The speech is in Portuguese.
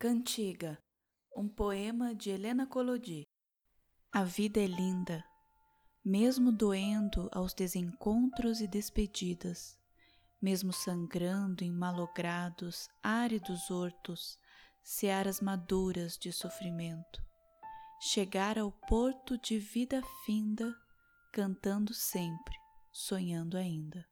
Cantiga, um poema de Helena Collodi. A vida é linda, mesmo doendo aos desencontros e despedidas, mesmo sangrando em malogrados, áridos hortos, searas maduras de sofrimento. Chegar ao porto de vida finda, cantando sempre, sonhando ainda.